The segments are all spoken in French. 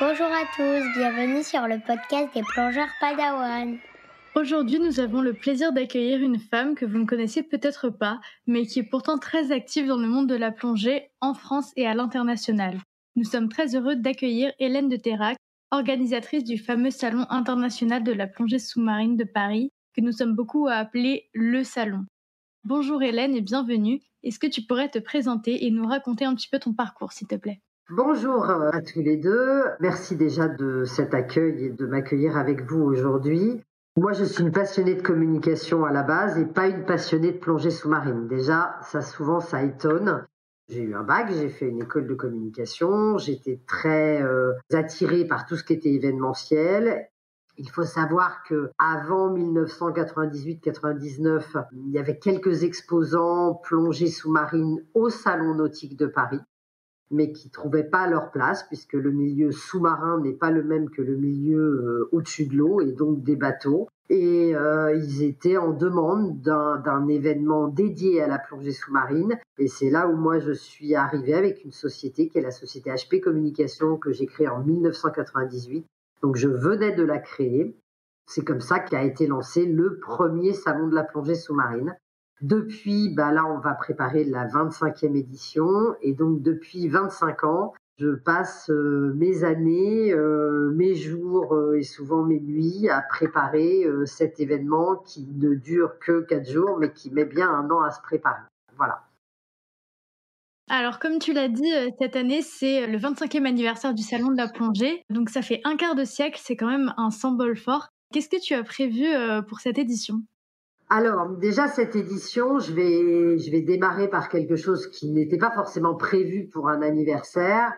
Bonjour à tous, bienvenue sur le podcast des plongeurs Padawan. Aujourd'hui, nous avons le plaisir d'accueillir une femme que vous ne connaissez peut-être pas, mais qui est pourtant très active dans le monde de la plongée en France et à l'international. Nous sommes très heureux d'accueillir Hélène de Terrac, organisatrice du fameux Salon international de la plongée sous-marine de Paris, que nous sommes beaucoup à appeler le Salon. Bonjour Hélène et bienvenue. Est-ce que tu pourrais te présenter et nous raconter un petit peu ton parcours, s'il te plaît? Bonjour à tous les deux. Merci déjà de cet accueil et de m'accueillir avec vous aujourd'hui. Moi, je suis une passionnée de communication à la base et pas une passionnée de plongée sous-marine. Déjà, ça souvent, ça étonne. J'ai eu un bac, j'ai fait une école de communication, j'étais très euh, attirée par tout ce qui était événementiel. Il faut savoir que avant 1998-99, il y avait quelques exposants plongée sous-marine au Salon nautique de Paris mais qui trouvaient pas leur place puisque le milieu sous-marin n'est pas le même que le milieu euh, au-dessus de l'eau et donc des bateaux. Et euh, ils étaient en demande d'un événement dédié à la plongée sous-marine. Et c'est là où moi je suis arrivée avec une société qui est la société HP Communication que j'ai créée en 1998. Donc je venais de la créer. C'est comme ça qu'a été lancé le premier salon de la plongée sous-marine. Depuis, bah là, on va préparer la 25e édition. Et donc, depuis 25 ans, je passe euh, mes années, euh, mes jours euh, et souvent mes nuits à préparer cet événement qui ne dure que 4 jours, mais qui met bien un an à se préparer. Voilà. Alors, comme tu l'as dit, cette année, c'est le 25e anniversaire du Salon de la plongée. Donc, ça fait un quart de siècle, c'est quand même un symbole fort. Qu'est-ce que tu as prévu pour cette édition? Alors, déjà, cette édition, je vais, je vais démarrer par quelque chose qui n'était pas forcément prévu pour un anniversaire,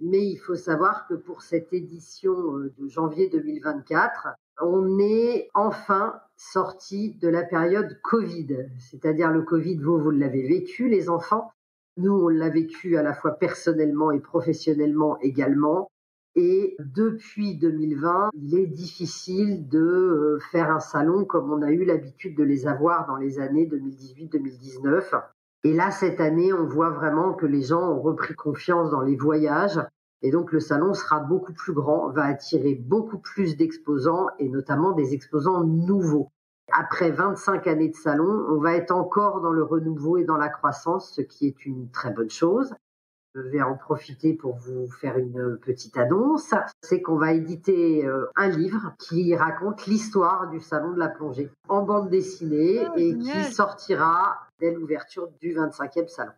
mais il faut savoir que pour cette édition euh, de janvier 2024, on est enfin sorti de la période Covid. C'est-à-dire le Covid, vous, vous l'avez vécu, les enfants. Nous, on l'a vécu à la fois personnellement et professionnellement également. Et depuis 2020, il est difficile de euh, faire un salon comme on a eu l'habitude de les avoir dans les années 2018-2019. Et là, cette année, on voit vraiment que les gens ont repris confiance dans les voyages. Et donc, le salon sera beaucoup plus grand, va attirer beaucoup plus d'exposants et notamment des exposants nouveaux. Après 25 années de salon, on va être encore dans le renouveau et dans la croissance, ce qui est une très bonne chose. Je vais en profiter pour vous faire une petite annonce. C'est qu'on va éditer euh, un livre qui raconte l'histoire du Salon de la plongée en bande dessinée oh, et qui sortira dès l'ouverture du 25e salon.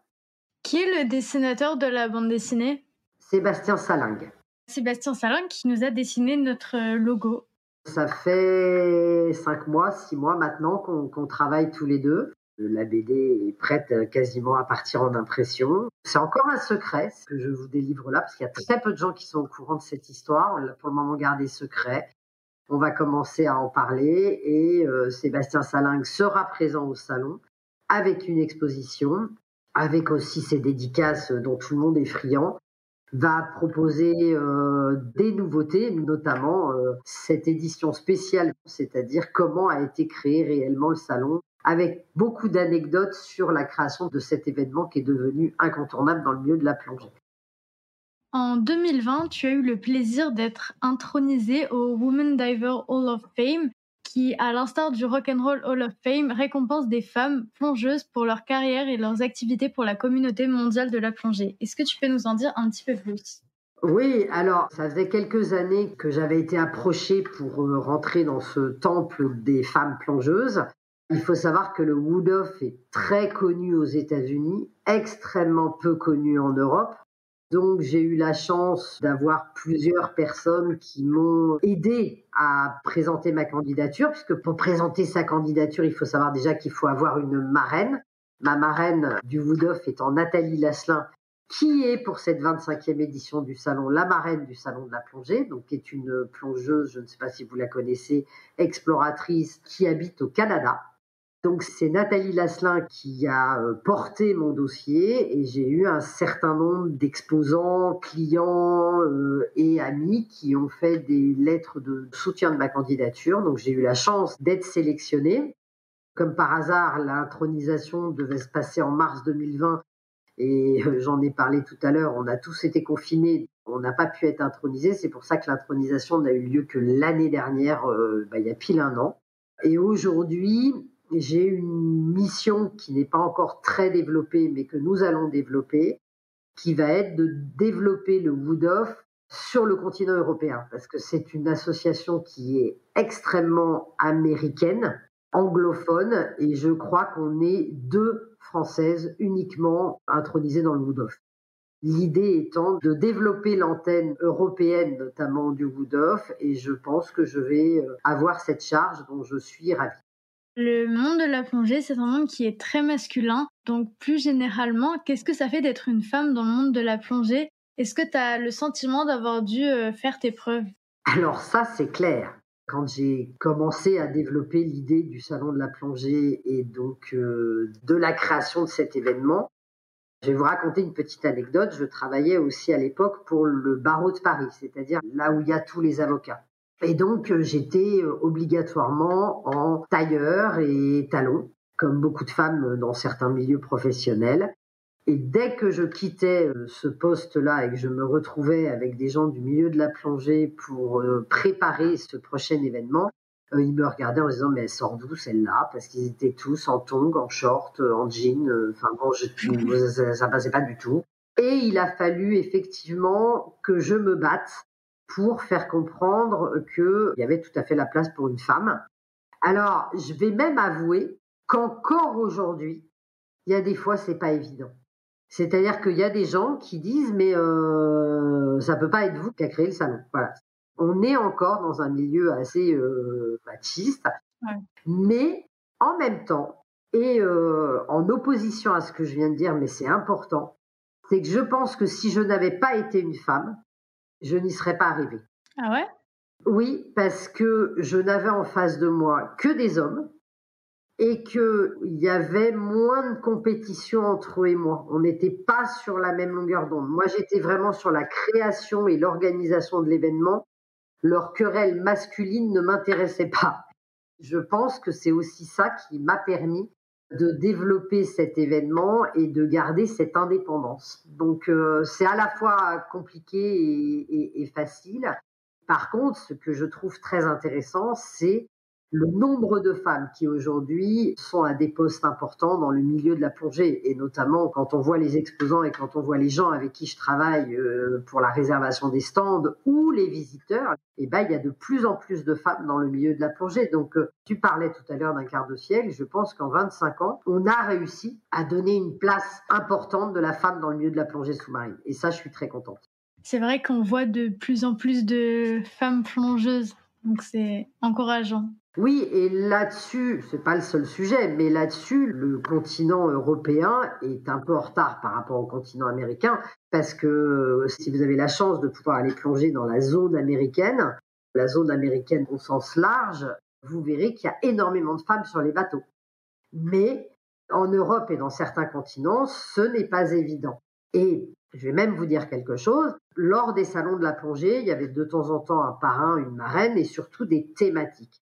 Qui est le dessinateur de la bande dessinée? Sébastien Salingue. Sébastien Salingue qui nous a dessiné notre logo. Ça fait cinq mois, six mois maintenant qu'on travaille tous les deux. La BD est prête euh, quasiment à partir en impression. C'est encore un secret ce que je vous délivre là, parce qu'il y a très peu de gens qui sont au courant de cette histoire. On l'a pour le moment gardé secret. On va commencer à en parler et euh, Sébastien Salingue sera présent au salon avec une exposition, avec aussi ses dédicaces dont tout le monde est friand va proposer euh, des nouveautés, notamment cette édition spéciale, c'est-à-dire comment a été créé réellement le salon avec beaucoup d'anecdotes sur la création de cet événement qui est devenu incontournable dans le milieu de la plongée. En 2020, tu as eu le plaisir d'être intronisé au Women Diver Hall of Fame, qui, à l'instar du Rock and Roll Hall of Fame, récompense des femmes plongeuses pour leur carrière et leurs activités pour la communauté mondiale de la plongée. Est-ce que tu peux nous en dire un petit peu plus? Oui, alors ça faisait quelques années que j'avais été approchée pour euh, rentrer dans ce temple des femmes plongeuses. Il faut savoir que le Wood Off est très connu aux États-Unis, extrêmement peu connu en Europe. Donc j'ai eu la chance d'avoir plusieurs personnes qui m'ont aidé à présenter ma candidature, puisque pour présenter sa candidature, il faut savoir déjà qu'il faut avoir une marraine. Ma marraine du Wood Off étant Nathalie Lasselin, qui est pour cette 25e édition du salon la marraine du salon de la plongée, donc qui est une plongeuse, je ne sais pas si vous la connaissez, exploratrice qui habite au Canada. Donc c'est Nathalie Lasselin qui a euh, porté mon dossier et j'ai eu un certain nombre d'exposants, clients euh, et amis qui ont fait des lettres de soutien de ma candidature. Donc j'ai eu la chance d'être sélectionnée. Comme par hasard, l'intronisation devait se passer en mars 2020 Et euh, j'en ai parlé tout à l'heure, on a tous été confinés, on n'a pas pu être intronisés. C'est pour ça que l'intronisation n'a eu lieu que l'année dernière, bah, il y a pile un an. Et aujourd'hui, j'ai une mission qui n'est pas encore très développée, mais que nous allons développer, qui va être de développer le Wood Off sur le continent européen, parce que c'est une association qui est extrêmement américaine, anglophone, et je crois qu'on est deux Françaises uniquement intronisées dans le Wood Off. L'idée étant de développer l'antenne européenne, notamment du Wood Off, et je pense que je vais euh, avoir cette charge dont je suis ravie. Le monde de la plongée, c'est un monde qui est très masculin. Donc, plus généralement, qu'est-ce que ça fait d'être une femme dans le monde de la plongée? Est-ce que tu as le sentiment d'avoir dû euh, faire tes preuves? Alors, ça, c'est clair. Quand j'ai commencé à développer l'idée du salon de la plongée et donc euh, de la création de cet événement, je vais vous raconter une petite anecdote. Je travaillais aussi à l'époque pour le barreau de Paris, c'est-à-dire là où il y a tous les avocats. Et donc, euh, j'étais euh, obligatoirement en tailleur et talons, comme beaucoup de femmes dans certains milieux professionnels. Et dès que je quittais euh, ce poste-là et que je me retrouvais avec des gens du milieu de la plongée pour préparer ce prochain événement, ils me regardaient en disant mais elle sort d'où celle-là? Parce qu'ils étaient tous en tongs, en short, en jean. Enfin bon, je, ça, ça passait pas du tout. Et il a fallu effectivement que je me batte pour faire comprendre qu'il y avait tout à fait la place pour une femme. Alors, je vais même avouer qu'encore aujourd'hui, il y a des fois, c'est pas évident. C'est-à-dire qu'il y a des gens qui disent, mais euh, ça peut pas être vous qui a créé le salon. Voilà. On est encore dans un milieu assez euh, machiste, mais en même temps, et euh, en opposition à ce que je viens de dire, mais c'est important, c'est que je pense que si je n'avais pas été une femme, je n'y serais pas arrivée. Ah ouais? Oui, parce que je n'avais en face de moi que des hommes et qu'il y avait moins de compétition entre eux et moi. On n'était pas sur la même longueur d'onde. Moi, j'étais vraiment sur la création et l'organisation de l'événement. Leur querelle masculine ne m'intéressait pas. Je pense que c'est aussi ça qui m'a permis de développer cet événement et de garder cette indépendance. Donc euh, c'est à la fois compliqué et, et, facile. Par contre, ce que je trouve très intéressant, c'est le nombre de femmes qui aujourd'hui sont à des postes importants dans le milieu de la plongée, et notamment quand on voit les exposants et quand on voit les gens avec qui je travaille euh, pour la réservation des stands ou les visiteurs, eh ben, il y a de plus en plus de femmes dans le milieu de la plongée. Donc, euh, tu parlais tout à l'heure d'un quart de siècle, je pense qu'en 25 ans, on a réussi à donner une place importante de la femme dans le milieu de la plongée sous-marine. Et ça, je suis très contente. C'est vrai qu'on voit de plus en plus de femmes plongeuses, donc c'est encourageant. Oui, et là-dessus, c'est pas le seul sujet, mais là-dessus, le continent européen est un peu en retard par rapport au continent américain, parce que euh, si vous avez la chance de pouvoir aller plonger dans la zone américaine, la zone américaine au sens large, vous verrez qu'il y a énormément de femmes sur les bateaux. Mais en Europe et dans certains continents, ce n'est pas évident. Et je vais même vous dire quelque chose. Lors des salons de la plongée, il y avait de temps en temps un parrain, une marraine et surtout des thématiques.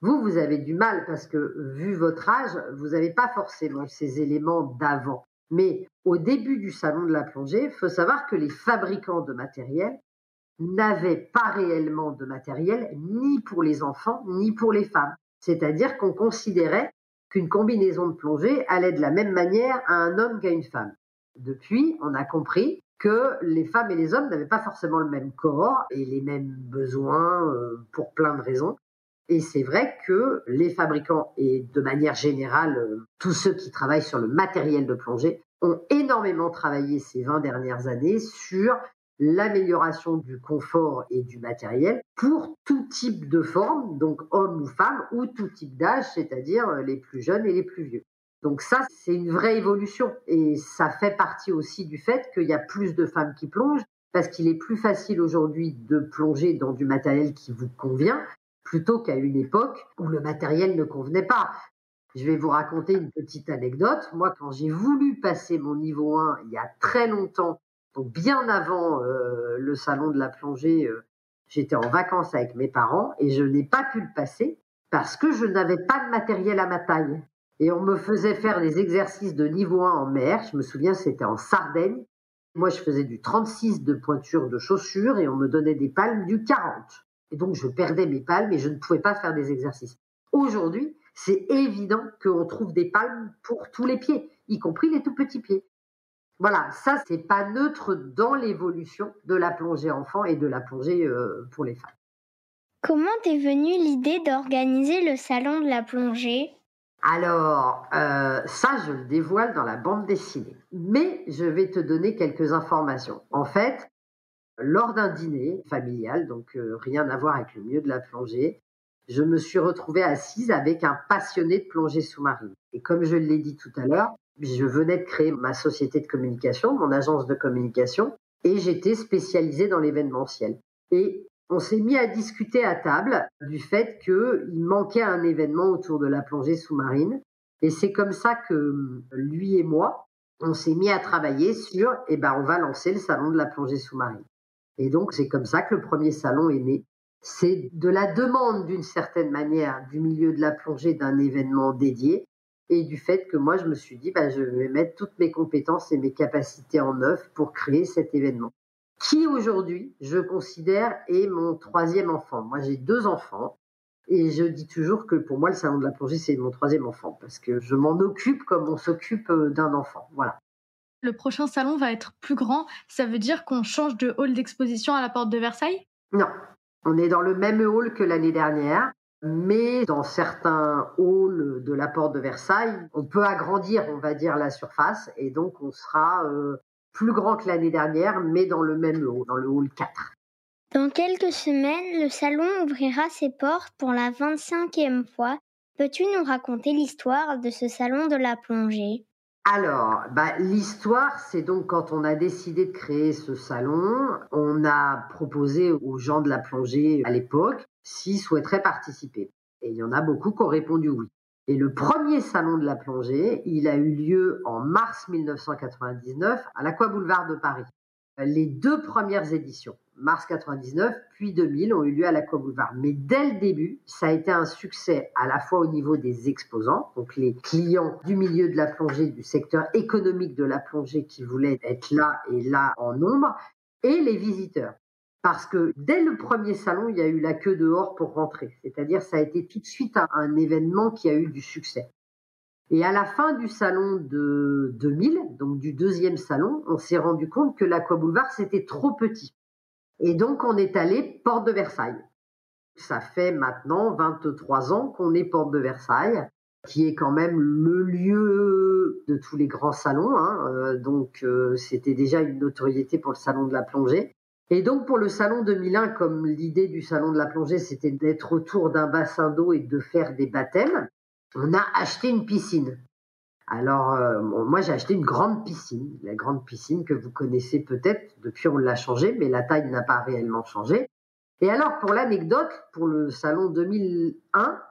Vous, vous avez du mal parce que, vu votre âge, vous n'avez pas forcément ces éléments d'avant. Mais au début du salon de la plongée, il faut savoir que les fabricants de matériel n'avaient pas réellement de matériel ni pour les enfants ni pour les femmes. C'est-à-dire qu'on considérait qu'une combinaison de plongée allait de la même manière à un homme qu'à une femme. Depuis, on a compris que les femmes et les hommes n'avaient pas forcément le même corps et les mêmes besoins euh, pour plein de raisons. Et c'est vrai que les fabricants et de manière générale euh, tous ceux qui travaillent sur le matériel de plongée ont énormément travaillé ces 20 dernières années sur l'amélioration du confort et du matériel pour tout type de forme, donc homme ou femme, ou tout type d'âge, c'est-à-dire euh, les plus jeunes et les plus vieux. Donc ça, c'est une vraie évolution et ça fait partie aussi du fait qu'il y a plus de femmes qui plongent parce qu'il est plus facile aujourd'hui de plonger dans du matériel qui vous convient plutôt qu'à une époque où le matériel ne convenait pas. Je vais vous raconter une petite anecdote. Moi, quand j'ai voulu passer mon niveau 1 il y a très longtemps, donc bien avant euh, le salon de la plongée, euh, j'étais en vacances avec mes parents et je n'ai pas pu le passer parce que je n'avais pas de matériel à ma taille. Et on me faisait faire des exercices de niveau 1 en mer. Je me souviens, c'était en Sardaigne. Moi, je faisais du 36 de pointure de chaussures et on me donnait des palmes du 40. Et donc, je perdais mes palmes et je ne pouvais pas faire des exercices. Aujourd'hui, c'est évident qu'on trouve des palmes pour tous les pieds, y compris les tout petits pieds. Voilà, ça, c'est pas neutre dans l'évolution de la plongée enfant et de la plongée euh, pour les femmes. Comment t'es venue l'idée d'organiser le salon de la plongée? Alors, euh, ça, je le dévoile dans la bande dessinée. Mais je vais te donner quelques informations. En fait, lors d'un dîner familial, donc euh, rien à voir avec le milieu de la plongée, je me suis retrouvée assise avec un passionné de plongée sous-marine. Et comme je l'ai dit tout à l'heure, je venais de créer ma société de communication, mon agence de communication, et j'étais spécialisée dans l'événementiel. Et on s'est mis à discuter à table du fait qu'il manquait un événement autour de la plongée sous-marine. Et c'est comme ça que lui et moi, on s'est mis à travailler sur, eh ben, on va lancer le salon de la plongée sous-marine. Et donc, c'est comme ça que le premier salon est né. C'est de la demande, d'une certaine manière, du milieu de la plongée d'un événement dédié et du fait que moi, je me suis dit, bah, je vais mettre toutes mes compétences et mes capacités en œuvre pour créer cet événement qui aujourd'hui, je considère, est mon troisième enfant. Moi, j'ai deux enfants. Et je dis toujours que pour moi, le salon de la plongée, c'est mon troisième enfant, parce que je m'en occupe comme on s'occupe euh, d'un enfant. Voilà. Le prochain salon va être plus grand. Ça veut dire qu'on change de hall d'exposition à la porte de Versailles? Non. On est dans le même hall que l'année dernière, mais dans certains halls de la porte de Versailles, on peut agrandir, on va dire, la surface, et donc on sera euh, plus grand que l'année dernière, mais dans le même hall, dans le hall 4. Dans quelques semaines, le salon ouvrira ses portes pour la 25e fois. Peux-tu nous raconter l'histoire de ce salon de la plongée? Alors, bah, l'histoire, c'est donc quand on a décidé de créer ce salon, on a proposé aux gens de la plongée à l'époque s'ils souhaiteraient participer. Et il y en a beaucoup qui ont répondu oui. Et le premier salon de la plongée, il a eu lieu en mars 1999 à l'Aqua Boulevard de Paris. Les deux premières éditions, mars 99 puis 2000, ont eu lieu à l'Aqua Boulevard. Mais dès le début, ça a été un succès à la fois au niveau des exposants, donc les clients du milieu de la plongée, du secteur économique de la plongée qui voulaient être là et là en nombre, et les visiteurs parce que dès le premier salon, il y a eu la queue dehors pour rentrer. C'est-à-dire, ça a été tout de suite un, événement qui a eu du succès. Et à la fin du salon de 2000, donc du deuxième salon, on s'est rendu compte que l'Aqua Boulevard, c'était trop petit. Et donc, on est allé porte de Versailles. Ça fait maintenant 23 ans qu'on est porte de Versailles, qui est quand même le lieu de tous les grands salons. Hein. Euh, donc, euh, c'était déjà une notoriété pour le salon de la plongée. Et donc pour le salon 2001, comme l'idée du salon de la plongée, c'était d'être autour d'un bassin d'eau et de faire des baptêmes, on a acheté une piscine. Alors euh, moi j'ai acheté une grande piscine, la grande piscine que vous connaissez peut-être, depuis on l'a changée, mais la taille n'a pas réellement changé. Et alors pour l'anecdote, pour le salon 2001,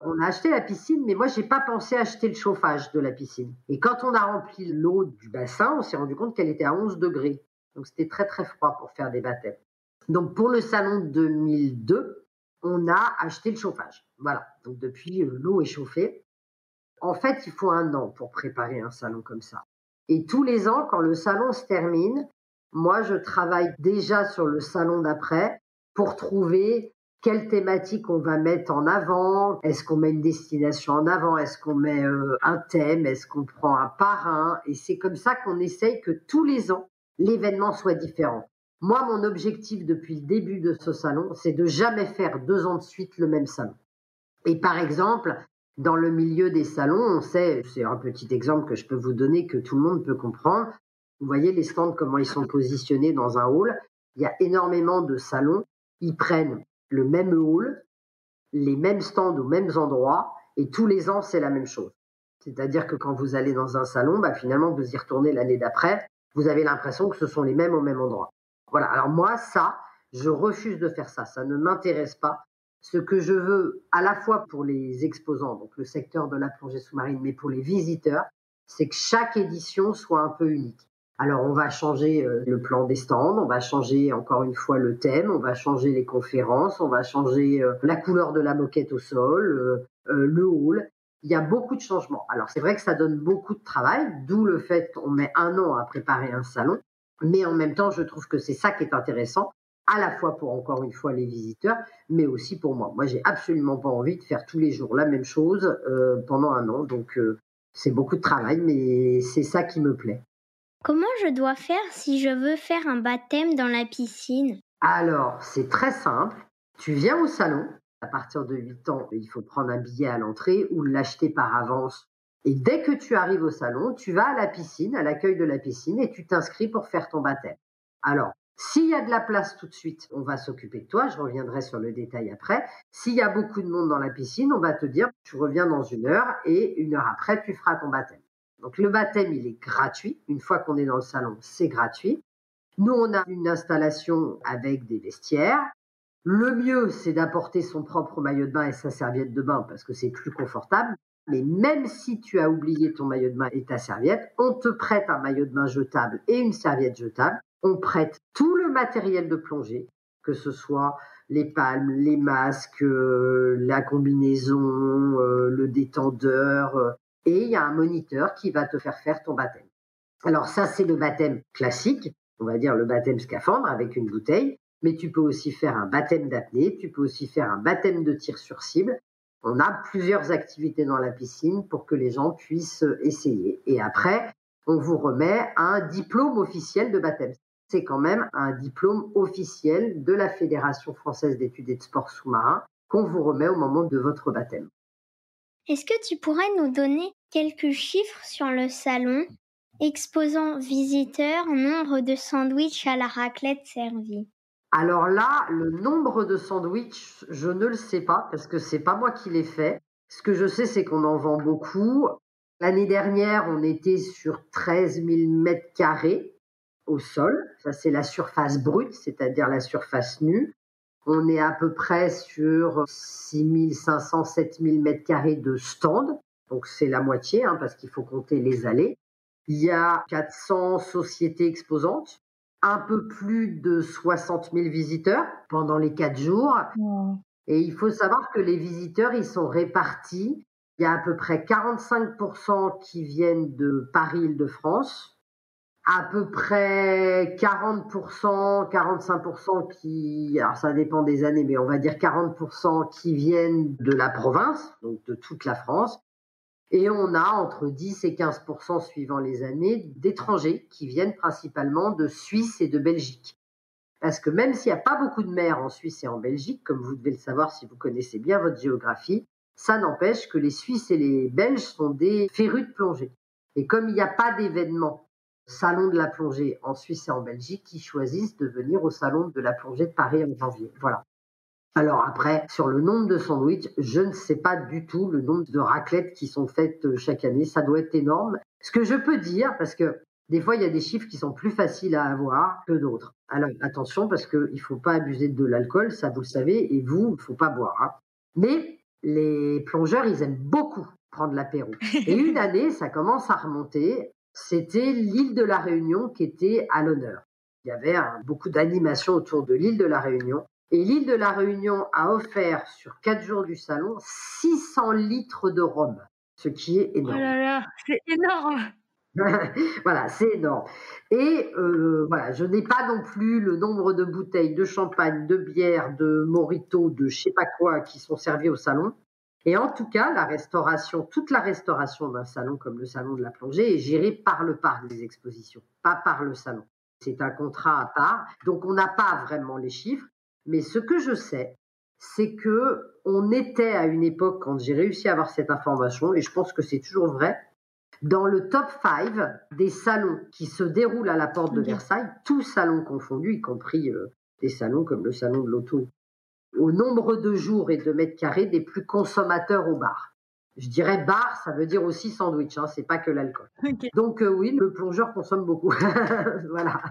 on a acheté la piscine, mais moi j'ai pas pensé acheter le chauffage de la piscine. Et quand on a rempli l'eau du bassin, on s'est rendu compte qu'elle était à 11 degrés. Donc c'était très très froid pour faire des baptêmes. Donc pour le salon 2002, on a acheté le chauffage. Voilà. Donc depuis, euh, l'eau est chauffée. En fait, il faut un an pour préparer un salon comme ça. Et tous les ans, quand le salon se termine, moi, je travaille déjà sur le salon d'après pour trouver quelle thématique on va mettre en avant. Est-ce qu'on met une destination en avant? Est-ce qu'on met euh, un thème? Est-ce qu'on prend un parrain? Et c'est comme ça qu'on essaye que tous les ans, l'événement soit différent. Moi, mon objectif depuis le début de ce salon, c'est de jamais faire deux ans de suite le même salon. Et par exemple, dans le milieu des salons, on sait, c'est un petit exemple que je peux vous donner que tout le monde peut comprendre. Vous voyez les stands, comment ils sont positionnés dans un hall. Il y a énormément de salons. Ils prennent le même hall, les mêmes stands aux mêmes endroits, et tous les ans, c'est la même chose. C'est-à-dire que quand vous allez dans un salon, bah, finalement, vous y retournez l'année d'après, vous avez l'impression que ce sont les mêmes au même endroit. Voilà. Alors moi, ça, je refuse de faire ça. Ça ne m'intéresse pas. Ce que je veux, à la fois pour les exposants, donc le secteur de la plongée sous-marine, mais pour les visiteurs, c'est que chaque édition soit un peu unique. Alors on va changer euh, le plan des stands, on va changer encore une fois le thème, on va changer les conférences, on va changer euh, la couleur de la moquette au sol, euh, le hall, il y a beaucoup de changements. Alors c'est vrai que ça donne beaucoup de travail, d'où le fait qu'on met un an à préparer un salon, mais en même temps, je trouve que c'est ça qui est intéressant, à la fois pour encore une fois les visiteurs, mais aussi pour moi. Moi, j'ai absolument pas envie de faire tous les jours la même chose euh, pendant un an, donc euh, c'est beaucoup de travail, mais c'est ça qui me plaît. Comment je dois faire si je veux faire un baptême dans la piscine? Alors, c'est très simple. Tu viens au salon, à partir de 8 ans, il faut prendre un billet à l'entrée ou l'acheter par avance. Et dès que tu arrives au salon, tu vas à la piscine, à l'accueil de la piscine, et tu t'inscris pour faire ton baptême. Alors, s'il y a de la place tout de suite, on va s'occuper de toi. Je reviendrai sur le détail après. S'il y a beaucoup de monde dans la piscine, on va te dire, tu reviens dans une heure et une heure après, tu feras ton baptême. Donc le baptême, il est gratuit. Une fois qu'on est dans le salon, c'est gratuit. Nous, on a une installation avec des vestiaires. Le mieux, c'est d'apporter son propre maillot de bain et sa serviette de bain parce que c'est plus confortable. Mais même si tu as oublié ton maillot de bain et ta serviette, on te prête un maillot de bain jetable et une serviette jetable. On prête tout le matériel de plongée, que ce soit les palmes, les masques, euh, la combinaison, euh, le détendeur, euh, et il y a un moniteur qui va te faire faire ton baptême. Alors ça, c'est le baptême classique, on va dire le baptême scaphandre avec une bouteille mais tu peux aussi faire un baptême d'apnée, tu peux aussi faire un baptême de tir sur cible. On a plusieurs activités dans la piscine pour que les gens puissent essayer. Et après, on vous remet un diplôme officiel de baptême. C'est quand même un diplôme officiel de la Fédération française d'études et de sport sous-marin qu'on vous remet au moment de votre baptême. Est-ce que tu pourrais nous donner quelques chiffres sur le salon exposant visiteurs, nombre de sandwichs à la raclette servis alors là, le nombre de sandwichs, je ne le sais pas parce que c'est pas moi qui l'ai fait. Ce que je sais, c'est qu'on en vend beaucoup. L'année dernière, on était sur 13 000 mètres carrés au sol. Ça, c'est la surface brute, c'est-à-dire la surface nue. On est à peu près sur 6 500, 7 000 mètres carrés de stand. Donc, c'est la moitié, hein, parce qu'il faut compter les allées. Il y a 400 sociétés exposantes un peu plus de 60 000 visiteurs pendant les quatre jours. Et il faut savoir que les visiteurs, ils sont répartis. Il y a à peu près 45% qui viennent de Paris-Île-de-France, à peu près 40%, 45% qui, alors ça dépend des années, mais on va dire 40% qui viennent de la province, donc de toute la France, et on a entre 10 et 15 suivant les années d'étrangers qui viennent principalement de Suisse et de Belgique. Parce que même s'il n'y a pas beaucoup de mers en Suisse et en Belgique, comme vous devez le savoir si vous connaissez bien votre géographie, ça n'empêche que les Suisses et les Belges sont des férus de plongée. Et comme il n'y a pas d'événement salon de la plongée en Suisse et en Belgique, ils choisissent de venir au salon de la plongée de Paris en janvier. Voilà. Alors après, sur le nombre de sandwichs, je ne sais pas du tout le nombre de raclettes qui sont faites euh, chaque année. Ça doit être énorme. Ce que je peux dire, parce que des fois, il y a des chiffres qui sont plus faciles à avoir que d'autres. Alors attention, parce qu'il ne faut pas abuser de l'alcool, ça vous le savez, et vous, il ne faut pas boire. Hein. Mais les plongeurs, ils aiment beaucoup prendre l'apéro. Et une année, ça commence à remonter. C'était l'île de la Réunion qui était à l'honneur. Il y avait beaucoup d'animation autour de l'île de la Réunion. Et l'île de la Réunion a offert sur quatre jours du salon 600 litres de rhum, ce qui est énorme. Oh là là, c'est énorme. voilà, c'est énorme. Et euh, voilà, je n'ai pas non plus le nombre de bouteilles de champagne, de bière, de morito, de je sais pas quoi qui sont servies au salon. Et en tout cas, la restauration, toute la restauration d'un salon comme le salon de la plongée est gérée par le parc des expositions, pas par le salon. C'est un contrat à part, donc on n'a pas vraiment les chiffres. Mais ce que je sais, c'est que on était à une époque, quand j'ai réussi à avoir cette information, et je pense que c'est toujours vrai, dans le top 5 des salons qui se déroulent à la porte de Versailles, tous salons confondus, y compris euh, des salons comme le salon de l'auto, au nombre de jours et de mètres carrés des plus consommateurs au bar. Je dirais bar, ça veut dire aussi sandwich, hein, c'est pas que l'alcool. Donc euh, oui, le plongeur consomme beaucoup. voilà.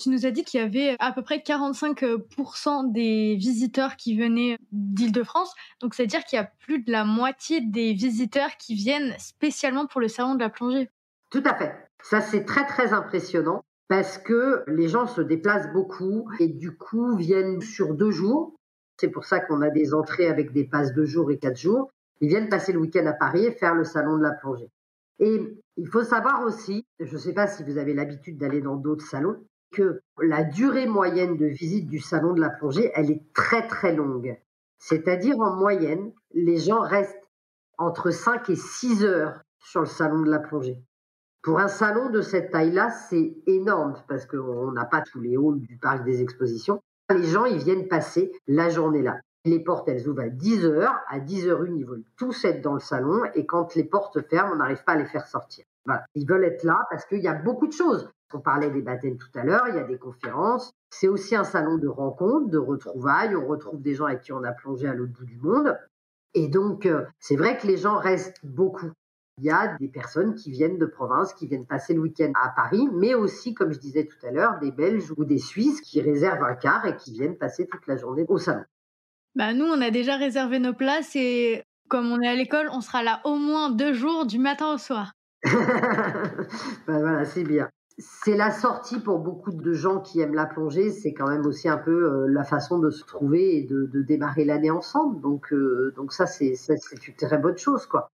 Tu nous as dit qu'il y avait à peu près 45% des visiteurs qui venaient d'Île-de-France. Donc, c'est-à-dire qu'il y a plus de la moitié des visiteurs qui viennent spécialement pour le salon de la plongée. Tout à fait. Ça, c'est très, très impressionnant parce que les gens se déplacent beaucoup et du coup viennent sur deux jours. C'est pour ça qu'on a des entrées avec des passes de jour et quatre jours. Ils viennent passer le week-end à Paris et faire le salon de la plongée. Et il faut savoir aussi, je ne sais pas si vous avez l'habitude d'aller dans d'autres salons, que la durée moyenne de visite du salon de la plongée, elle est très très longue. C'est-à-dire en moyenne, les gens restent entre 5 et 6 heures sur le salon de la plongée. Pour un salon de cette taille-là, c'est énorme parce qu'on n'a pas tous les halls du parc des expositions. Les gens, ils viennent passer la journée là. Les portes, elles ouvrent à 10 heures. À 10 h une, ils veulent tous être dans le salon. Et quand les portes ferment, on n'arrive pas à les faire sortir. Ils veulent être là parce qu'il y a beaucoup de choses. On parlait des baptêmes tout à l'heure, il y a des conférences. C'est aussi un salon de rencontres, de retrouvailles. On retrouve des gens avec qui on a plongé à l'autre bout du monde. Et donc, euh, c'est vrai que les gens restent beaucoup. Il y a des personnes qui viennent de province, qui viennent passer le week-end à Paris, mais aussi, comme je disais tout à l'heure, des Belges ou des Suisses qui réservent un quart et qui viennent passer toute la journée au salon. Bah nous, on a déjà réservé nos places et comme on est à l'école, on sera là au moins deux jours du matin au soir. bah voilà, c'est bien. C'est la sortie pour beaucoup de gens qui aiment la plongée. C'est quand même aussi un peu euh, la façon de se trouver et de, démarrer l'année ensemble. Donc, euh, donc ça, c'est une très bonne chose, quoi.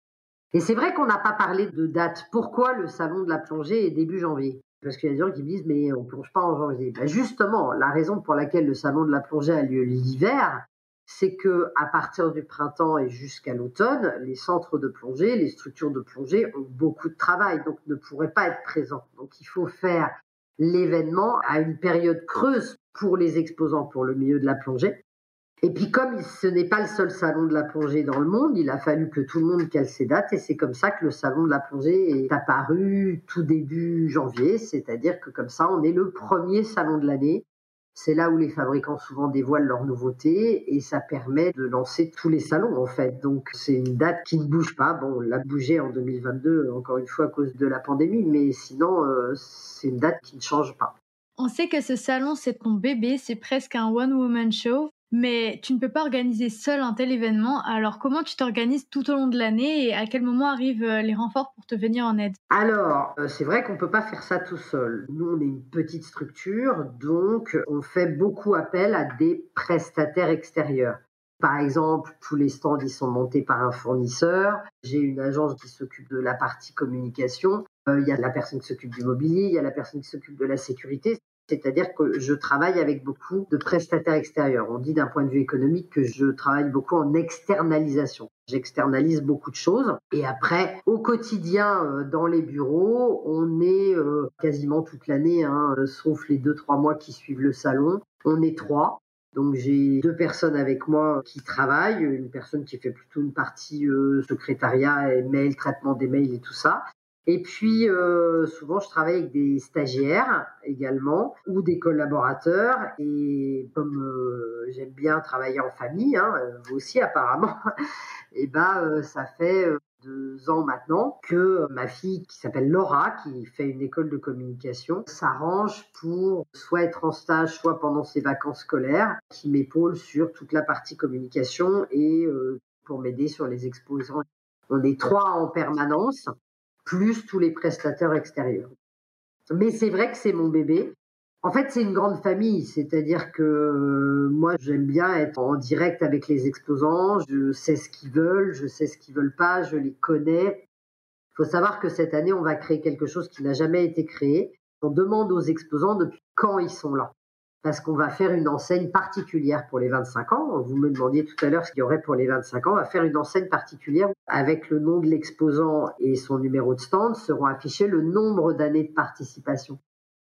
Et c'est vrai qu'on n'a pas parlé de date. Pourquoi le salon de la plongée est début janvier? Parce qu'il y a des gens qui me disent mais on plonge pas en janvier. Ben justement, la raison pour laquelle le salon de la plongée a lieu l'hiver, c'est que à partir du printemps et jusqu'à l'automne, les centres de plongée, les structures de plongée ont beaucoup de travail, donc ne pourraient pas être présents. Donc il faut faire l'événement à une période creuse pour les exposants pour le milieu de la plongée. Et puis comme ce n'est pas le seul salon de la plongée dans le monde, il a fallu que tout le monde cale ses dates et c'est comme ça que le salon de la plongée est apparu tout début janvier, c'est-à-dire que comme ça on est le premier salon de l'année c'est là où les fabricants souvent dévoilent leurs nouveautés et ça permet de lancer tous les salons en fait. Donc c'est une date qui ne bouge pas. Bon, on l'a bougé en 2022 encore une fois à cause de la pandémie, mais sinon euh, c'est une date qui ne change pas. On sait que ce salon c'est ton bébé, c'est presque un one woman show. Mais tu ne peux pas organiser seul un tel événement, alors comment tu t'organises tout au long de l'année et à quel moment arrivent euh, les renforts pour te venir en aide? Alors, euh, c'est vrai qu'on ne peut pas faire ça tout seul. Nous, on est une petite structure, donc on fait beaucoup appel à des prestataires extérieurs. Par exemple, tous les stands ils sont montés par un fournisseur. J'ai une agence qui s'occupe de la partie communication. Euh, il y a la personne qui s'occupe du mobilier, il y a la personne qui s'occupe de la sécurité. C'est-à-dire que je travaille avec beaucoup de prestataires extérieurs. On dit d'un point de vue économique que je travaille beaucoup en externalisation. J'externalise beaucoup de choses. Et après, au quotidien, euh, dans les bureaux, on est euh, quasiment toute l'année, hein, sauf les deux, trois mois qui suivent le salon. On est trois. Donc j'ai deux personnes avec moi qui travaillent, une personne qui fait plutôt une partie euh, secrétariat et mail, traitement des mails et tout ça, et puis, euh, souvent, je travaille avec des stagiaires également ou des collaborateurs. Et comme euh, j'aime bien travailler en famille, hein, euh, vous aussi apparemment, et eh ben, ça fait deux ans maintenant que ma fille qui s'appelle Laura, qui fait une école de communication, s'arrange pour soit être en stage, soit pendant ses vacances scolaires, qui m'épaule sur toute la partie communication et pour m'aider sur les exposants. On est trois en permanence plus tous les prestataires extérieurs. Mais c'est vrai que c'est mon bébé. En fait, c'est une grande famille, c'est-à-dire que euh, moi, j'aime bien être en direct avec les exposants, je sais ce qu'ils veulent, je sais ce qu'ils veulent pas, je les connais. Il faut savoir que cette année, on va créer quelque chose qui n'a jamais été créé. On demande aux exposants depuis quand ils sont là parce qu'on va faire une enseigne particulière pour les 25 ans. Vous me demandiez tout à l'heure ce qu'il y aurait pour les 25 ans. On va faire une enseigne particulière avec le nom de l'exposant et son numéro de stand seront affichés le nombre d'années de participation.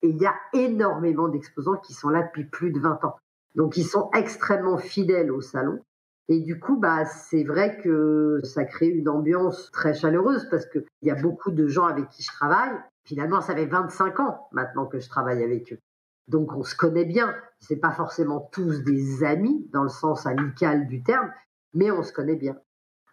Et il y a énormément d'exposants qui sont là depuis plus de 20 ans. Donc ils sont extrêmement fidèles au salon. Et du coup, bah, c'est vrai que ça crée une ambiance très chaleureuse parce qu'il y a beaucoup de gens avec qui je travaille. Finalement, ça fait 25 ans maintenant que je travaille avec eux. Donc on se connaît bien. C'est pas forcément tous des amis dans le sens amical du terme, mais on se connaît bien.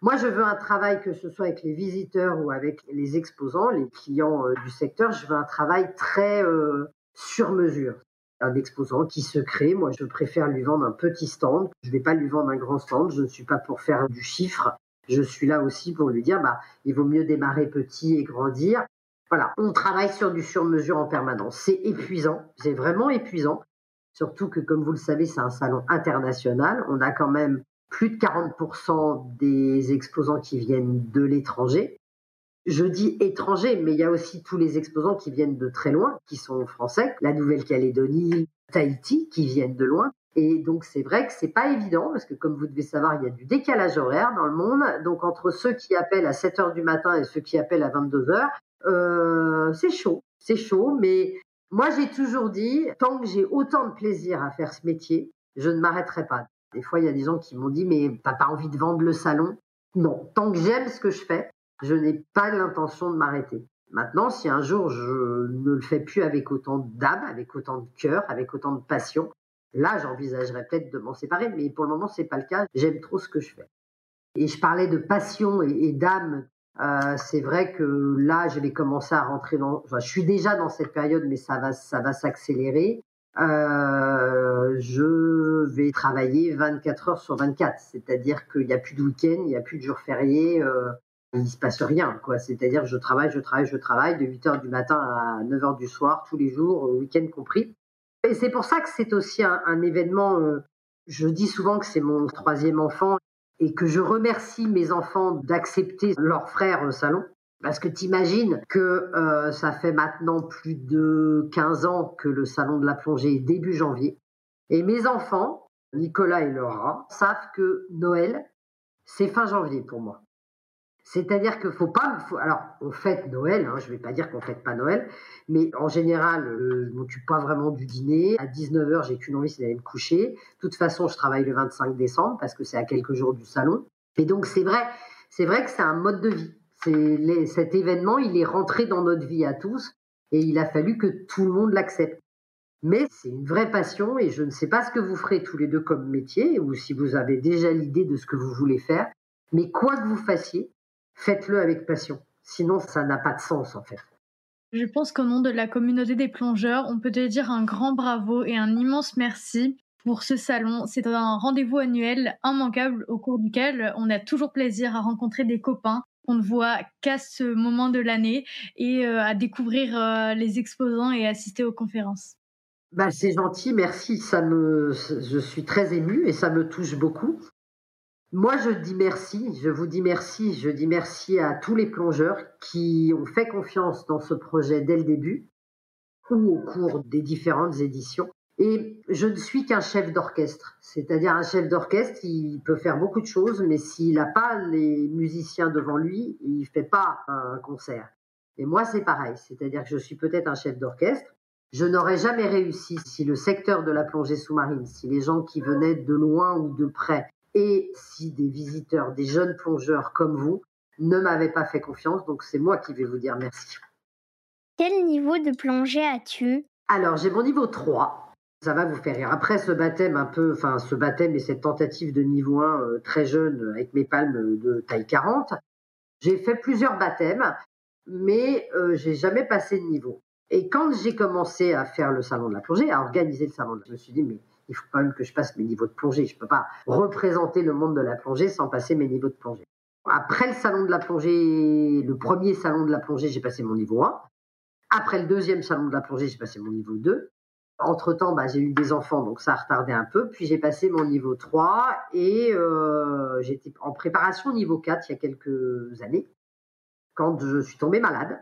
Moi, je veux un travail que ce soit avec les visiteurs ou avec les exposants, les clients euh, du secteur. Je veux un travail très euh, sur mesure. Un exposant qui se crée, moi, je préfère lui vendre un petit stand. Je ne vais pas lui vendre un grand stand. Je ne suis pas pour faire du chiffre. Je suis là aussi pour lui dire, bah, il vaut mieux démarrer petit et grandir. Voilà, on travaille sur du sur-mesure en permanence. C'est épuisant, c'est vraiment épuisant. Surtout que, comme vous le savez, c'est un salon international. On a quand même plus de 40% des exposants qui viennent de l'étranger. Je dis étranger, mais il y a aussi tous les exposants qui viennent de très loin, qui sont français, la Nouvelle-Calédonie, Tahiti, qui viennent de loin. Et donc c'est vrai que c'est pas évident parce que comme vous devez savoir, il y a du décalage horaire dans le monde. Donc entre ceux qui appellent à 7 heures du matin et ceux qui appellent à 22 heures, c'est chaud, c'est chaud. Mais moi j'ai toujours dit, tant que j'ai autant de plaisir à faire ce métier, je ne m'arrêterai pas. Des fois il y a des gens qui m'ont dit mais t'as pas envie de vendre le salon? Non, tant que j'aime ce que je fais, je n'ai pas l'intention de m'arrêter. Maintenant, si un jour je ne le fais plus avec autant d'âme, avec autant de cœur, avec autant de passion, Là, j'envisagerais peut-être de m'en séparer, mais pour le moment, c'est pas le cas. J'aime trop ce que je fais. Et je parlais de passion et, d'âme. Euh, c'est vrai que là, je vais commencer à rentrer dans. Je suis déjà dans cette période, mais ça va, ça va s'accélérer. Euh, je vais travailler 24 heures sur 24, c'est-à-dire qu'il n'y a plus de week-end, il n'y a plus de jours fériés, euh, il ne se passe rien. C'est-à-dire que je travaille, je travaille, je travaille de 8 heures du matin à 9 heures du soir, tous les jours, week-end compris. Et c'est pour ça que c'est aussi un, événement, je dis souvent que c'est mon troisième enfant et que je remercie mes enfants d'accepter leur frère au salon. Parce que t'imagines que euh, ça fait maintenant plus de 15 ans que le salon de la plongée est début janvier. Et mes enfants, Nicolas et Laura, savent que Noël, c'est fin janvier pour moi. C'est-à-dire qu'il faut pas. alors, on fête Noël, hein, je ne vais pas dire qu'on fête pas Noël, mais en général, euh, je ne m'occupe pas vraiment du dîner. À 19h, j'ai qu'une envie, c'est d'aller me coucher. De toute façon, je travaille le 25 décembre parce que c'est à quelques jours du salon. Et donc, c'est vrai, c'est vrai que c'est un mode de vie. Cet événement, il est rentré dans notre vie à tous et il a fallu que tout le monde l'accepte. Mais c'est une vraie passion et je ne sais pas ce que vous ferez tous les deux comme métier ou si vous avez déjà l'idée de ce que vous voulez faire. Mais quoi que vous fassiez, faites-le avec passion. Sinon, ça n'a pas de sens en fait. Je pense qu'au nom de la communauté des plongeurs, on peut te dire un grand bravo et un immense merci pour ce salon. C'est un rendez-vous annuel immanquable au cours duquel on a toujours plaisir à rencontrer des copains qu'on ne voit qu'à ce moment de l'année et euh, à découvrir euh, les exposants et assister aux conférences. Bah, c'est gentil, merci. Ça me, je suis très émue et ça me touche beaucoup. Moi, je dis merci, je vous dis merci, je dis merci à tous les plongeurs qui ont fait confiance dans ce projet dès le début ou au cours des différentes éditions. Et je ne suis qu'un chef d'orchestre, c'est-à-dire un chef d'orchestre, il peut faire beaucoup de choses, mais s'il n'a pas les musiciens devant lui, il ne fait pas un concert. Et moi, c'est pareil, c'est-à-dire que je suis peut-être un chef d'orchestre. Je n'aurais jamais réussi si le secteur de la plongée sous-marine, si les gens qui venaient de loin ou de près et si des visiteurs, des jeunes plongeurs comme vous, ne m'avaient pas fait confiance. Donc c'est moi qui vais vous dire merci. Quel niveau de plongée as-tu? Alors j'ai mon niveau 3. Ça va vous faire rire. Après ce baptême un peu, enfin ce baptême et cette tentative de niveau 1 euh, très jeune avec mes palmes de taille 40, j'ai fait plusieurs baptêmes, mais euh, j'ai jamais passé de niveau. Et quand j'ai commencé à faire le salon de la plongée, à organiser le salon, de la, je me suis dit mais il faut quand même que je passe mes niveaux de plongée. Je ne peux pas représenter le monde de la plongée sans passer mes niveaux de plongée. Après le salon de la plongée, le premier salon de la plongée, j'ai passé mon niveau 1. Après le deuxième salon de la plongée, j'ai passé mon niveau 2. Entre-temps, bah, j'ai eu des enfants, donc ça a retardé un peu. Puis j'ai passé mon niveau 3 et euh, j'étais en préparation niveau 4 il y a quelques années, quand je suis tombée malade.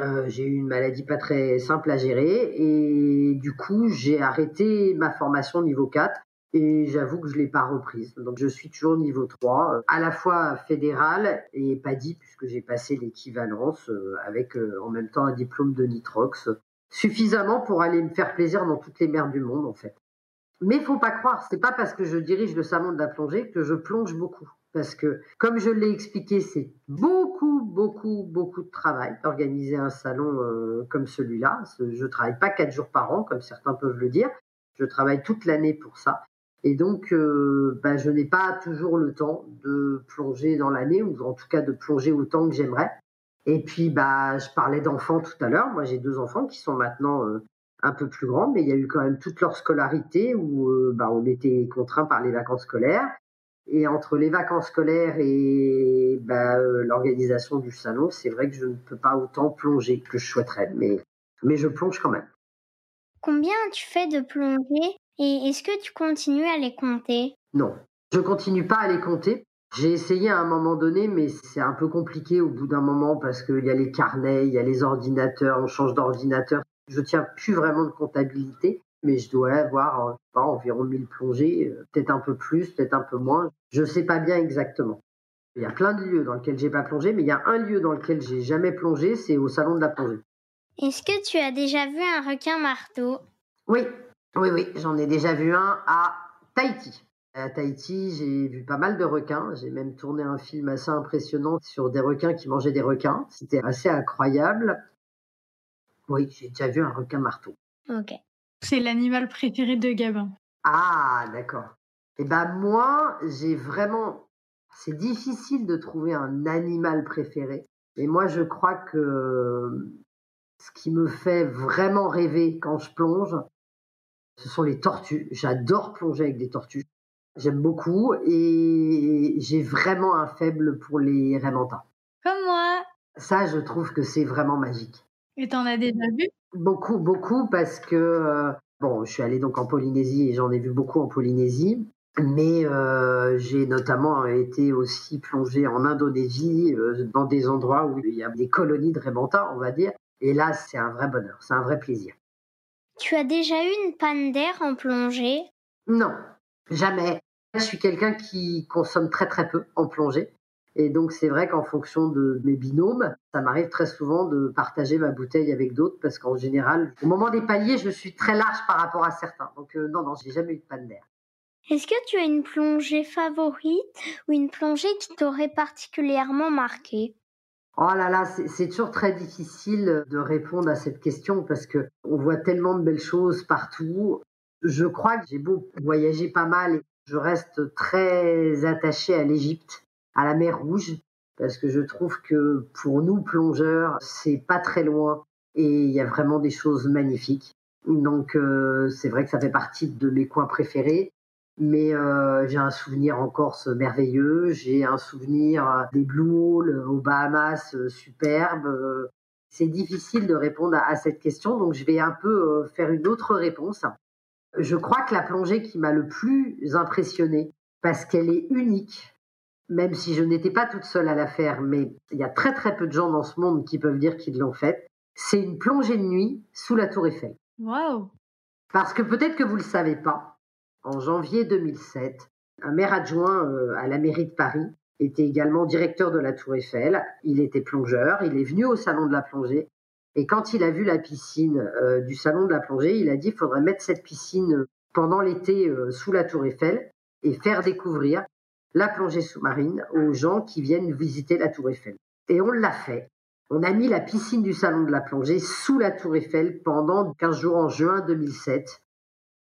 Euh, j'ai eu une maladie pas très simple à gérer et du coup j'ai arrêté ma formation niveau 4 et j'avoue que je l'ai pas reprise. Donc je suis toujours niveau 3, euh, à la fois fédéral et PADI puisque j'ai passé l'équivalence euh, avec en même temps un diplôme de nitrox, suffisamment pour aller me faire plaisir dans toutes les mers du monde en fait. Mais faut pas croire, c'est pas parce que je dirige le salon de la plongée que je plonge beaucoup parce que, comme je l'ai expliqué, c'est beaucoup, beaucoup, beaucoup de travail d'organiser un salon euh, comme celui-là. Je ne travaille pas quatre jours par an, comme certains peuvent le dire. Je travaille toute l'année pour ça. Et donc, euh, bah, je n'ai pas toujours le temps de plonger dans l'année, ou en tout cas de plonger autant que j'aimerais. Et puis, bah, je parlais d'enfants tout à l'heure. Moi, j'ai deux enfants qui sont maintenant euh, un peu plus grands, mais il y a eu quand même toute leur scolarité où bah, on était contraint par les vacances scolaires. Et entre les vacances scolaires et bah, euh, l'organisation du salon, c'est vrai que je ne peux pas autant plonger que je souhaiterais, mais, mais je plonge quand même. Combien tu fais de plongées et est-ce que tu continues à les compter? Non. Je continue pas à les compter. J'ai essayé à un moment donné, mais c'est un peu compliqué au bout d'un moment parce qu'il y a les carnets, il y a les ordinateurs, on change d'ordinateur. Je tiens plus vraiment de comptabilité, mais je dois avoir pas, environ 1000 plongées, euh, peut-être un peu plus, peut-être un peu moins. Je sais pas bien exactement. Il y a plein de lieux dans lesquels j'ai pas plongé, mais il y a un lieu dans lequel j'ai jamais plongé, c'est au salon de la plongée. Est-ce que tu as déjà vu un requin marteau? Oui, oui, oui, j'en ai déjà vu un à Tahiti. À Tahiti, j'ai vu pas mal de requins. J'ai même tourné un film assez impressionnant sur des requins qui mangeaient des requins. C'était assez incroyable. Oui, j'ai déjà vu un requin marteau. Ok. C'est l'animal préféré de Gabin. Ah, d'accord. Eh ben moi, j'ai vraiment. C'est difficile de trouver un animal préféré. Et moi, je crois que ce qui me fait vraiment rêver quand je plonge, ce sont les tortues. J'adore plonger avec des tortues. J'aime beaucoup et j'ai vraiment un faible pour les raimentins. Comme moi. Ça, je trouve que c'est vraiment magique. Et t'en as déjà vu? Beaucoup, beaucoup, parce que euh, bon, je suis allée donc en Polynésie et j'en ai vu beaucoup en Polynésie. Mais euh, j'ai notamment été aussi plongée en Indonésie, euh, dans des endroits où il y a des colonies de raimentins, on va dire. Et là, c'est un vrai bonheur, c'est un vrai plaisir. Tu as déjà eu une panne d'air en plongée? Non, jamais. Je suis quelqu'un qui consomme très très peu en plongée. Et donc, c'est vrai qu'en fonction de mes binômes, ça m'arrive très souvent de partager ma bouteille avec d'autres parce qu'en général, au moment des paliers, je suis très large par rapport à certains. Donc, euh, non, non, j'ai jamais eu de panne d'air. Est-ce que tu as une plongée favorite ou une plongée qui t'aurait particulièrement marqué? Oh là là, c'est toujours très difficile de répondre à cette question parce que on voit tellement de belles choses partout. Je crois que j'ai beau voyager pas mal et je reste très attachée à l'Égypte à la mer Rouge parce que je trouve que pour nous plongeurs, c'est pas très loin et il y a vraiment des choses magnifiques. Donc euh, c'est vrai que ça fait partie de mes coins préférés. Mais euh, j'ai un souvenir en Corse merveilleux, j'ai un souvenir des Blue Hole aux Bahamas euh, superbes. C'est difficile de répondre à, à, cette question, donc je vais un peu faire une autre réponse. Je crois que la plongée qui m'a le plus impressionnée, parce qu'elle est unique, même si je n'étais pas toute seule à la faire, mais il y a très très peu de gens dans ce monde qui peuvent dire qu'ils l'ont faite. C'est une plongée de nuit sous la Tour Eiffel. Waouh Parce que peut-être que vous le savez pas, en janvier 2007, un maire adjoint euh, à la mairie de Paris était également directeur de la Tour Eiffel. Il était plongeur, il est venu au salon de la plongée. Et quand il a vu la piscine euh, du salon de la plongée, il a dit qu'il faudrait mettre cette piscine pendant l'été euh, sous la Tour Eiffel et faire découvrir la plongée sous-marine aux gens qui viennent visiter la Tour Eiffel. Et on l'a fait. On a mis la piscine du salon de la plongée sous la Tour Eiffel pendant 15 jours en juin 2007.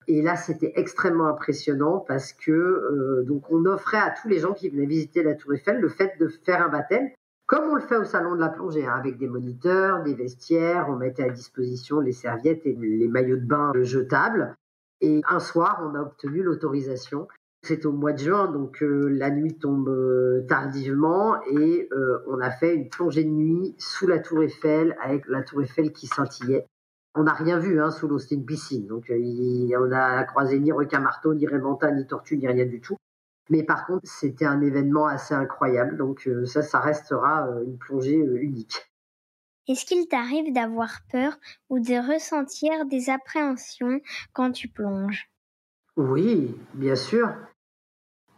Et là, c'était extrêmement impressionnant parce que euh, donc on offrait à tous les gens qui venaient visiter la Tour Eiffel le fait de faire un baptême, comme on le fait au salon de la plongée, hein, avec des moniteurs, des vestiaires, on mettait à disposition les serviettes et les maillots de bain jetables. Et un soir, on a obtenu l'autorisation c'est au mois de juin, donc euh, la nuit tombe euh, tardivement et euh, on a fait une plongée de nuit sous la tour Eiffel avec la tour Eiffel qui scintillait. On n'a rien vu hein, sous l'eau, c'était une piscine, donc on a croisé ni requin marteau, ni réventin, ni tortue, ni rien du tout. Mais par contre, c'était un événement assez incroyable, donc ça, ça restera une plongée unique. Est-ce qu'il t'arrive d'avoir peur ou de ressentir des appréhensions quand tu plonges? Oui, bien sûr.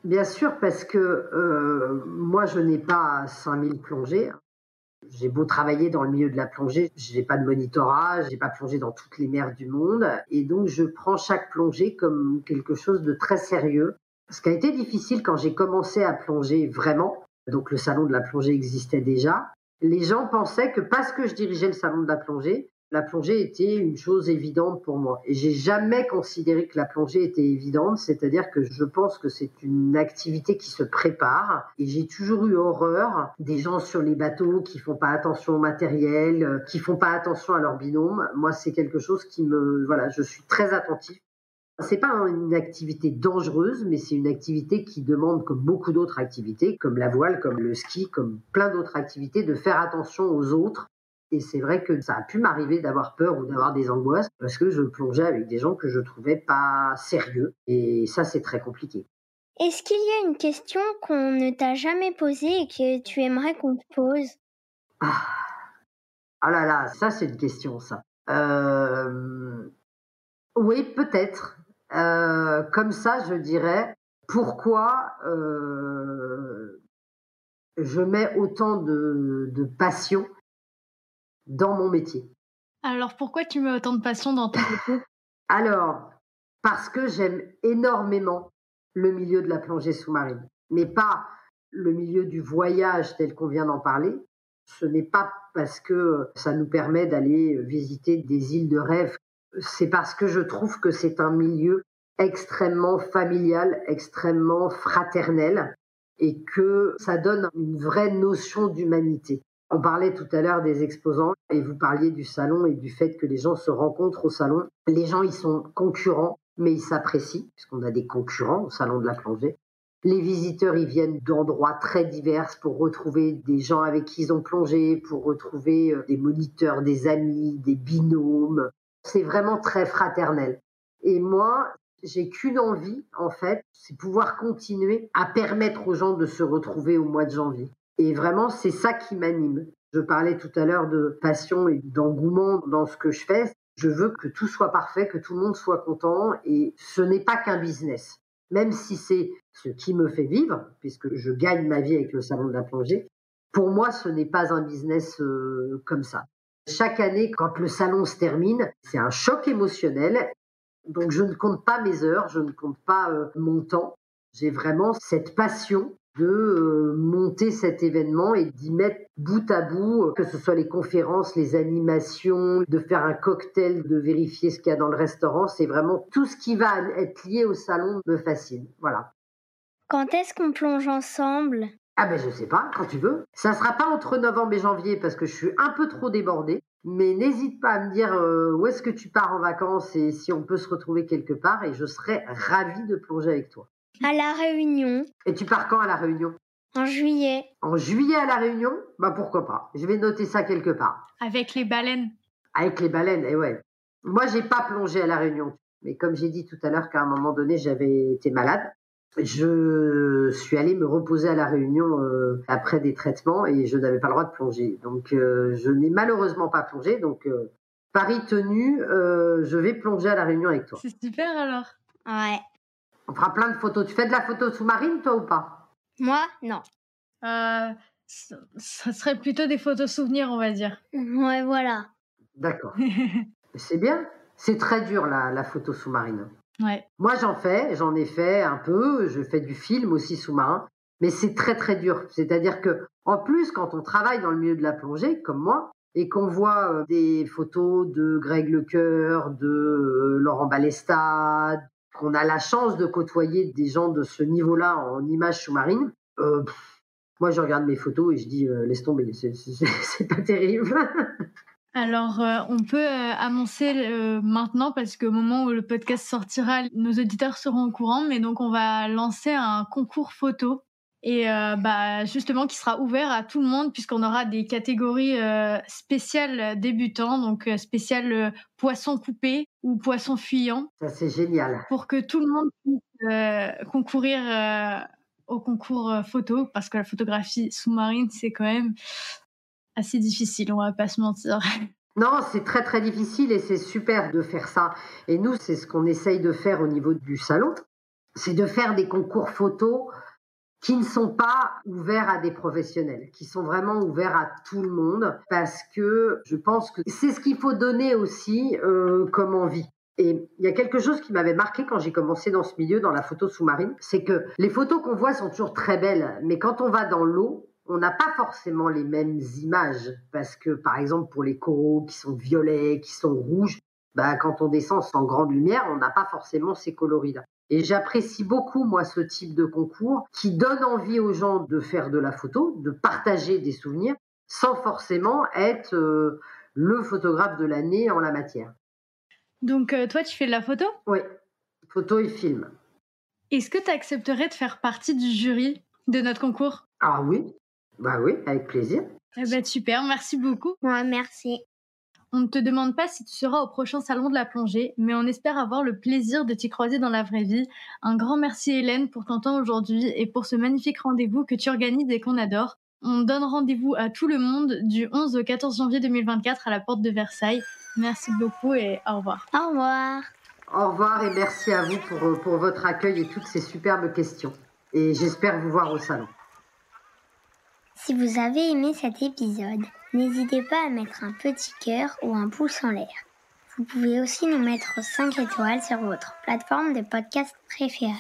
Bien sûr, parce que euh, moi, je n'ai pas 5000 plongées. J'ai beau travailler dans le milieu de la plongée, je n'ai pas de monitorat, je n'ai pas plongé dans toutes les mers du monde. Et donc, je prends chaque plongée comme quelque chose de très sérieux. Ce qui a été difficile quand j'ai commencé à plonger vraiment, donc le salon de la plongée existait déjà, les gens pensaient que parce que je dirigeais le salon de la plongée, la plongée était une chose évidente pour moi. Et j'ai jamais considéré que la plongée était évidente, c'est-à-dire que je pense que c'est une activité qui se prépare. Et j'ai toujours eu horreur des gens sur les bateaux qui font pas attention au matériel, euh, qui font pas attention à leur binôme. Moi, c'est quelque chose qui me, voilà, je suis très attentif. C'est pas une activité dangereuse, mais c'est une activité qui demande, comme beaucoup d'autres activités, comme la voile, comme le ski, comme plein d'autres activités, de faire attention aux autres et c'est vrai que ça a pu m'arriver d'avoir peur ou d'avoir des angoisses parce que je plongeais avec des gens que je trouvais pas sérieux. Et ça, c'est très compliqué. Est-ce qu'il y a une question qu'on ne t'a jamais posée et que tu aimerais qu'on te pose? Ah. ah. là là, ça c'est une question ça. Euh, oui, peut-être. Euh, comme ça, je dirais, pourquoi euh, je mets autant de, de passion dans mon métier. Alors pourquoi tu mets autant de passion dans ton métier? Alors, parce que j'aime énormément le milieu de la plongée sous-marine, mais pas le milieu du voyage tel qu'on vient d'en parler. Ce n'est pas parce que ça nous permet d'aller visiter des îles de rêve, c'est parce que je trouve que c'est un milieu extrêmement familial, extrêmement fraternel, et que ça donne une vraie notion d'humanité. On parlait tout à l'heure des exposants et vous parliez du salon et du fait que les gens se rencontrent au salon. Les gens, ils sont concurrents, mais ils s'apprécient, puisqu'on a des concurrents au salon de la plongée. Les visiteurs, ils viennent d'endroits très divers pour retrouver des gens avec qui ils ont plongé, pour retrouver euh, des moniteurs, des amis, des binômes. C'est vraiment très fraternel. Et moi, j'ai qu'une envie, en fait, c'est pouvoir continuer à permettre aux gens de se retrouver au mois de janvier. Et vraiment, c'est ça qui m'anime. Je parlais tout à l'heure de passion et d'engouement dans ce que je fais. Je veux que tout soit parfait, que tout le monde soit content. Et ce n'est pas qu'un business. Même si c'est ce qui me fait vivre, puisque je gagne ma vie avec le salon de la plongée, pour moi, ce n'est pas un business euh, comme ça. Chaque année, quand le salon se termine, c'est un choc émotionnel. Donc, je ne compte pas mes heures, je ne compte pas euh, mon temps. J'ai vraiment cette passion de euh, monter cet événement et d'y mettre bout à bout, euh, que ce soit les conférences, les animations, de faire un cocktail, de vérifier ce qu'il y a dans le restaurant. C'est vraiment tout ce qui va être lié au salon me fascine. Voilà. Quand est-ce qu'on plonge ensemble? Ah ben je sais pas, quand tu veux. Ça sera pas entre novembre et janvier parce que je suis un peu trop débordée. Mais n'hésite pas à me dire euh, où est-ce que tu pars en vacances et si on peut se retrouver quelque part et je serai ravie de plonger avec toi. À La Réunion. Et tu pars quand à La Réunion? En juillet. En juillet à La Réunion? Bah pourquoi pas. Je vais noter ça quelque part. Avec les baleines. Avec les baleines, et eh ouais. Moi, j'ai pas plongé à La Réunion. Mais comme j'ai dit tout à l'heure qu'à un moment donné, j'avais été malade, je suis allée me reposer à La Réunion euh, après des traitements et je n'avais pas le droit de plonger. Donc, euh, je n'ai malheureusement pas plongé. Donc, euh, Paris tenu, je vais plonger à La Réunion avec toi. C'est super alors. Ouais. On fera plein de photos. Tu fais de la photo sous-marine, toi, ou pas? Moi, non. Euh, ça serait plutôt des photos souvenirs, on va dire. Ouais, voilà. D'accord. c'est bien. C'est très dur, la, la photo sous-marine. Ouais. Moi, j'en fais. J'en ai fait un peu. Je fais du film aussi sous-marin. Mais c'est très, très dur. C'est-à-dire que, en plus, quand on travaille dans le milieu de la plongée, comme moi, et qu'on voit euh, des photos de Greg Lecoeur, de euh, Laurent Balesta, qu'on a la chance de côtoyer des gens de ce niveau-là en images sous-marines, euh, moi je regarde mes photos et je dis euh, laisse tomber, c'est pas terrible. Alors, euh, on peut annoncer maintenant, parce qu'au moment où le podcast sortira, nos auditeurs seront au courant, mais donc on va lancer un concours photo et euh, bah justement qui sera ouvert à tout le monde puisqu'on aura des catégories euh, spéciales débutants donc euh, spécial poisson coupé ou poisson fuyant. Ça c'est génial. Pour que tout le monde puisse concourir au concours photo parce que la photographie sous-marine c'est quand même assez difficile, on va pas se mentir. Non, c'est très très difficile et c'est super de faire ça. Et nous, c'est ce qu'on essaye de faire au niveau du salon, c'est de faire des concours photos qui ne sont pas ouverts à des professionnels, qui sont vraiment ouverts à tout le monde, parce que je pense que c'est ce qu'il faut donner aussi euh, comme envie. Et il y a quelque chose qui m'avait marqué quand j'ai commencé dans ce milieu, dans la photo sous-marine, c'est que les photos qu'on voit sont toujours très belles, mais quand on va dans l'eau, on n'a pas forcément les mêmes images, parce que par exemple pour les coraux qui sont violets, qui sont rouges, bah, quand on descend sans grande lumière, on n'a pas forcément ces coloris-là. Et j'apprécie beaucoup, moi, ce type de concours qui donne envie aux gens de faire de la photo, de partager des souvenirs, sans forcément être euh, le photographe de l'année en la matière. Donc, euh, toi, tu fais de la photo? Oui, photo et film. Est-ce que tu accepterais de faire partie du jury de notre concours? Ah oui, bah oui, avec plaisir. Eh ben, super, merci beaucoup. Ouais, merci. On ne te demande pas si tu seras au prochain salon de la plongée, mais on espère avoir le plaisir de t'y croiser dans la vraie vie. Un grand merci Hélène pour ton temps aujourd'hui et pour ce magnifique rendez-vous que tu organises et qu'on adore. On donne rendez-vous à tout le monde du 11 au 14 janvier 2024 à la porte de Versailles. Merci beaucoup et au revoir. Au revoir. Au revoir et merci à vous pour, pour votre accueil et toutes ces superbes questions. Et j'espère vous voir au salon. Si vous avez aimé cet épisode, n'hésitez pas à mettre un petit cœur ou un pouce en l'air. Vous pouvez aussi nous mettre 5 étoiles sur votre plateforme de podcast préférée.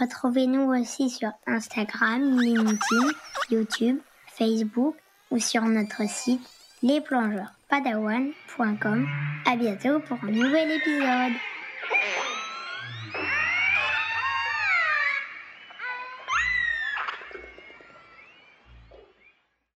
Retrouvez-nous aussi sur Instagram, LinkedIn, YouTube, Facebook ou sur notre site lesplongeurspadawan.com. À bientôt pour un nouvel épisode.